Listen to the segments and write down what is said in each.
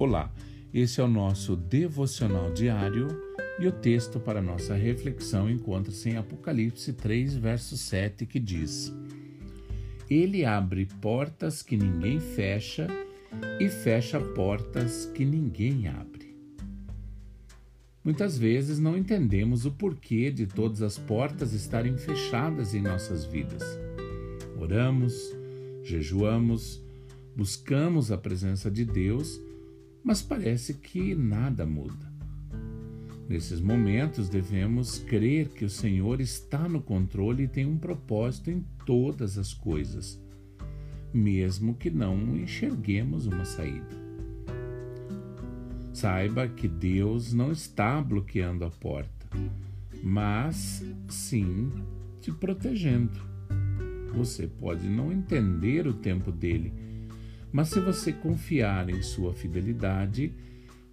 Olá, esse é o nosso devocional diário e o texto para nossa reflexão encontra-se em Apocalipse 3, verso 7, que diz: Ele abre portas que ninguém fecha e fecha portas que ninguém abre. Muitas vezes não entendemos o porquê de todas as portas estarem fechadas em nossas vidas. Oramos, jejuamos, buscamos a presença de Deus mas parece que nada muda. Nesses momentos, devemos crer que o Senhor está no controle e tem um propósito em todas as coisas, mesmo que não enxerguemos uma saída. Saiba que Deus não está bloqueando a porta, mas sim te protegendo. Você pode não entender o tempo dele mas se você confiar em sua fidelidade,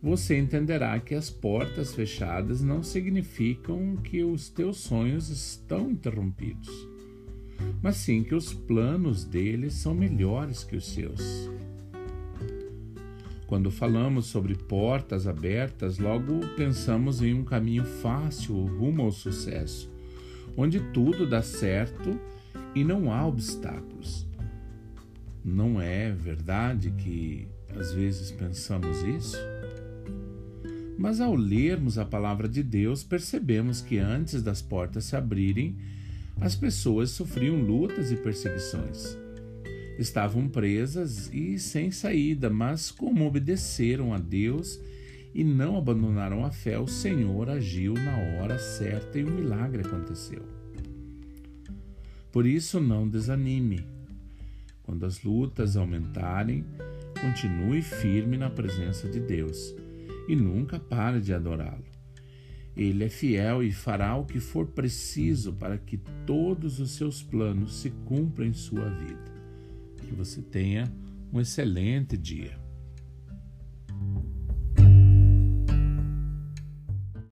você entenderá que as portas fechadas não significam que os teus sonhos estão interrompidos, mas sim que os planos deles são melhores que os seus. Quando falamos sobre portas abertas, logo pensamos em um caminho fácil rumo ao sucesso, onde tudo dá certo e não há obstáculos. Não é verdade que às vezes pensamos isso? Mas ao lermos a palavra de Deus, percebemos que antes das portas se abrirem, as pessoas sofriam lutas e perseguições. Estavam presas e sem saída, mas como obedeceram a Deus e não abandonaram a fé, o Senhor agiu na hora certa e o milagre aconteceu. Por isso, não desanime. Quando as lutas aumentarem, continue firme na presença de Deus e nunca pare de adorá-lo. Ele é fiel e fará o que for preciso para que todos os seus planos se cumpram em sua vida. Que você tenha um excelente dia.